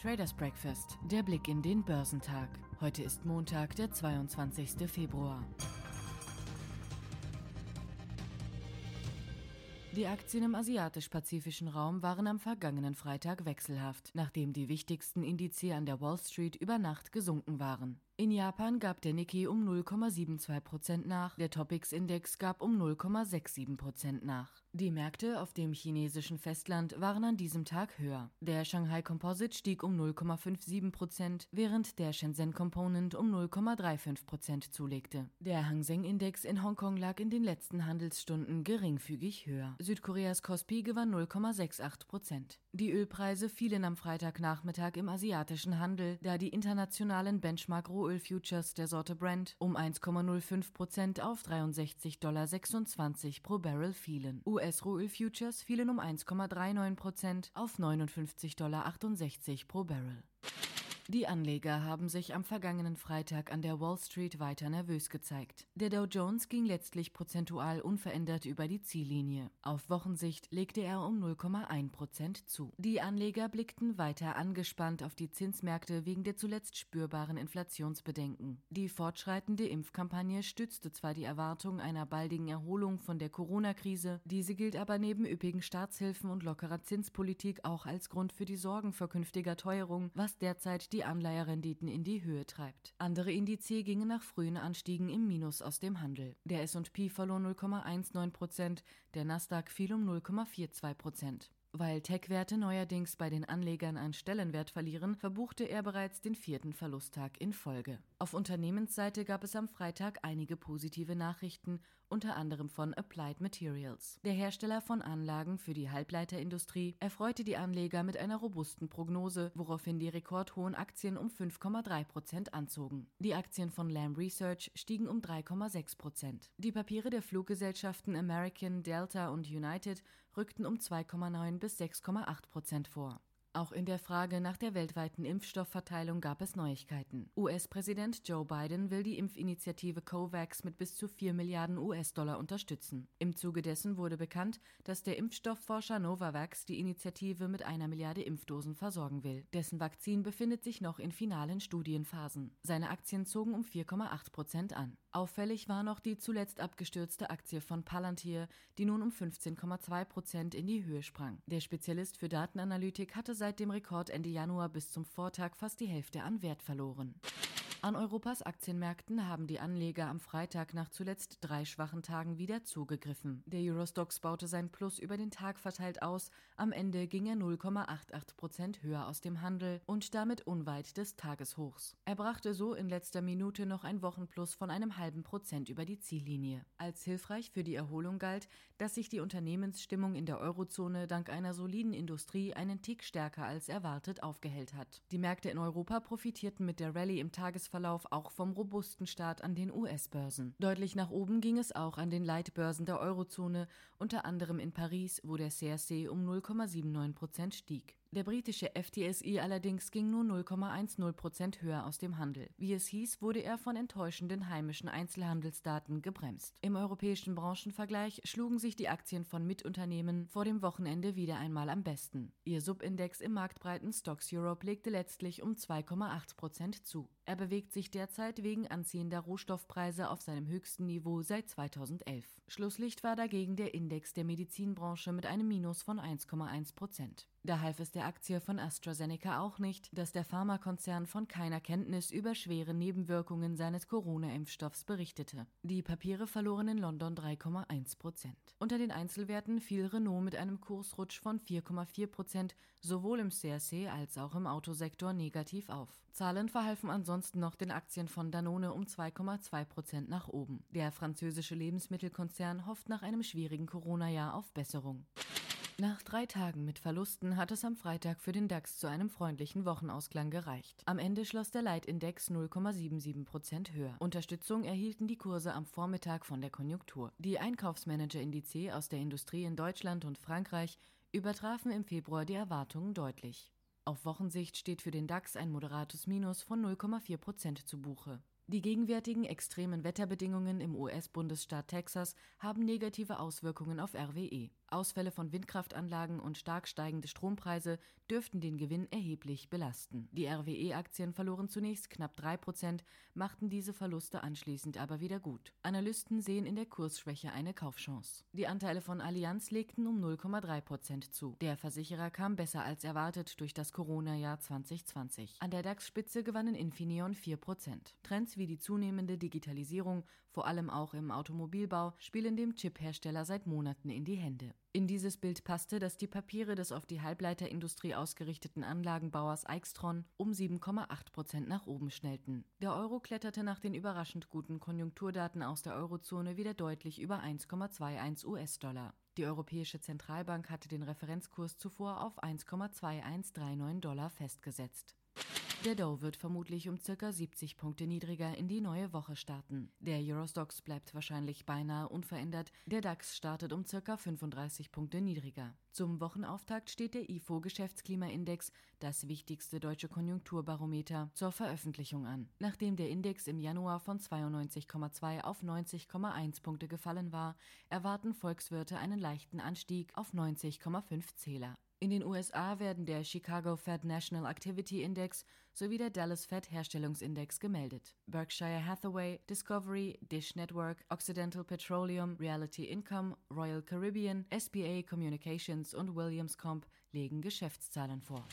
Traders Breakfast, der Blick in den Börsentag. Heute ist Montag, der 22. Februar. Die Aktien im asiatisch-pazifischen Raum waren am vergangenen Freitag wechselhaft, nachdem die wichtigsten Indizien an der Wall Street über Nacht gesunken waren. In Japan gab der Nikkei um 0,72 Prozent nach, der Topix-Index gab um 0,67 Prozent nach. Die Märkte auf dem chinesischen Festland waren an diesem Tag höher. Der Shanghai Composite stieg um 0,57 Prozent, während der Shenzhen Component um 0,35 Prozent zulegte. Der Hang Seng Index in Hongkong lag in den letzten Handelsstunden geringfügig höher. Südkoreas Kospi gewann 0,68 Prozent. Die Ölpreise fielen am Freitagnachmittag im asiatischen Handel, da die internationalen Benchmark Rohölfutures der Sorte Brent um 1,05 Prozent auf 63,26 Dollar pro Barrel fielen. US-Rohölfutures fielen um 1,39 Prozent auf 59,68 Dollar pro Barrel. Die Anleger haben sich am vergangenen Freitag an der Wall Street weiter nervös gezeigt. Der Dow Jones ging letztlich prozentual unverändert über die Ziellinie. Auf Wochensicht legte er um 0,1 Prozent zu. Die Anleger blickten weiter angespannt auf die Zinsmärkte wegen der zuletzt spürbaren Inflationsbedenken. Die fortschreitende Impfkampagne stützte zwar die Erwartung einer baldigen Erholung von der Corona-Krise, diese gilt aber neben üppigen Staatshilfen und lockerer Zinspolitik auch als Grund für die Sorgen vor künftiger Teuerung, was derzeit die die Anleiherenditen in die Höhe treibt. Andere Indizes gingen nach frühen Anstiegen im Minus aus dem Handel. Der S&P verlor 0,19 Prozent, der Nasdaq fiel um 0,42 Prozent. Weil Tech-Werte neuerdings bei den Anlegern an Stellenwert verlieren, verbuchte er bereits den vierten Verlusttag in Folge. Auf Unternehmensseite gab es am Freitag einige positive Nachrichten, unter anderem von Applied Materials. Der Hersteller von Anlagen für die Halbleiterindustrie erfreute die Anleger mit einer robusten Prognose, woraufhin die rekordhohen Aktien um 5,3 Prozent anzogen. Die Aktien von Lam Research stiegen um 3,6 Prozent. Die Papiere der Fluggesellschaften American, Delta und United rückten um 2,9 bis 6,8 Prozent vor. Auch in der Frage nach der weltweiten Impfstoffverteilung gab es Neuigkeiten. US-Präsident Joe Biden will die Impfinitiative COVAX mit bis zu 4 Milliarden US-Dollar unterstützen. Im Zuge dessen wurde bekannt, dass der Impfstoffforscher Novavax die Initiative mit einer Milliarde Impfdosen versorgen will. Dessen Vakzin befindet sich noch in finalen Studienphasen. Seine Aktien zogen um 4,8 Prozent an. Auffällig war noch die zuletzt abgestürzte Aktie von Palantir, die nun um 15,2 Prozent in die Höhe sprang. Der Spezialist für Datenanalytik hatte seit dem Rekord Ende Januar bis zum Vortag fast die Hälfte an Wert verloren. An Europas Aktienmärkten haben die Anleger am Freitag nach zuletzt drei schwachen Tagen wieder zugegriffen. Der Eurostox baute sein Plus über den Tag verteilt aus. Am Ende ging er 0,88 Prozent höher aus dem Handel und damit unweit des Tageshochs. Er brachte so in letzter Minute noch ein Wochenplus von einem halben Prozent über die Ziellinie. Als hilfreich für die Erholung galt, dass sich die Unternehmensstimmung in der Eurozone dank einer soliden Industrie einen Tick stärker als erwartet aufgehellt hat. Die Märkte in Europa profitierten mit der Rallye im Tagesverlauf Tagesverlauf auch vom robusten Start an den US-Börsen. Deutlich nach oben ging es auch an den Leitbörsen der Eurozone, unter anderem in Paris, wo der CRC um 0,79 Prozent stieg. Der britische FTSE allerdings ging nur 0,10 Prozent höher aus dem Handel. Wie es hieß, wurde er von enttäuschenden heimischen Einzelhandelsdaten gebremst. Im europäischen Branchenvergleich schlugen sich die Aktien von Mitunternehmen vor dem Wochenende wieder einmal am besten. Ihr Subindex im marktbreiten Stocks Europe legte letztlich um 2,8 Prozent zu. Er bewegt sich derzeit wegen anziehender Rohstoffpreise auf seinem höchsten Niveau seit 2011. Schlusslicht war dagegen der Index der Medizinbranche mit einem Minus von 1,1 Prozent. Da half es der Aktie von AstraZeneca auch nicht, dass der Pharmakonzern von keiner Kenntnis über schwere Nebenwirkungen seines Corona-Impfstoffs berichtete. Die Papiere verloren in London 3,1 Prozent. Unter den Einzelwerten fiel Renault mit einem Kursrutsch von 4,4 Prozent sowohl im CRC als auch im Autosektor negativ auf. Zahlen verhalfen ansonsten noch den Aktien von Danone um 2,2 Prozent nach oben. Der französische Lebensmittelkonzern hofft nach einem schwierigen Corona-Jahr auf Besserung. Nach drei Tagen mit Verlusten hat es am Freitag für den DAX zu einem freundlichen Wochenausklang gereicht. Am Ende schloss der Leitindex 0,77 Prozent höher. Unterstützung erhielten die Kurse am Vormittag von der Konjunktur. Die Einkaufsmanager-Indize aus der Industrie in Deutschland und Frankreich übertrafen im Februar die Erwartungen deutlich. Auf Wochensicht steht für den DAX ein moderates Minus von 0,4 Prozent zu Buche. Die gegenwärtigen extremen Wetterbedingungen im US-Bundesstaat Texas haben negative Auswirkungen auf RWE. Ausfälle von Windkraftanlagen und stark steigende Strompreise dürften den Gewinn erheblich belasten. Die RWE-Aktien verloren zunächst knapp 3 Prozent, machten diese Verluste anschließend aber wieder gut. Analysten sehen in der Kursschwäche eine Kaufchance. Die Anteile von Allianz legten um 0,3 Prozent zu. Der Versicherer kam besser als erwartet durch das Corona-Jahr 2020. An der DAX-Spitze gewannen Infineon 4 Prozent. Trends wie die zunehmende Digitalisierung, vor allem auch im Automobilbau, spielen dem Chip-Hersteller seit Monaten in die Hände. In dieses Bild passte, dass die Papiere des auf die Halbleiterindustrie ausgerichteten Anlagenbauers Eichstron um 7,8 Prozent nach oben schnellten. Der Euro kletterte nach den überraschend guten Konjunkturdaten aus der Eurozone wieder deutlich über 1,21 US-Dollar. Die Europäische Zentralbank hatte den Referenzkurs zuvor auf 1,2139 Dollar festgesetzt. Der Dow wird vermutlich um ca. 70 Punkte niedriger in die neue Woche starten. Der Eurostox bleibt wahrscheinlich beinahe unverändert, der DAX startet um ca. 35 Punkte niedriger. Zum Wochenauftakt steht der IFO Geschäftsklimaindex, das wichtigste deutsche Konjunkturbarometer, zur Veröffentlichung an. Nachdem der Index im Januar von 92,2 auf 90,1 Punkte gefallen war, erwarten Volkswirte einen leichten Anstieg auf 90,5 Zähler. In den USA werden der Chicago Fed National Activity Index sowie der Dallas Fed Herstellungsindex gemeldet. Berkshire Hathaway, Discovery, Dish Network, Occidental Petroleum, Reality Income, Royal Caribbean, SBA Communications und Williams Comp legen Geschäftszahlen vor.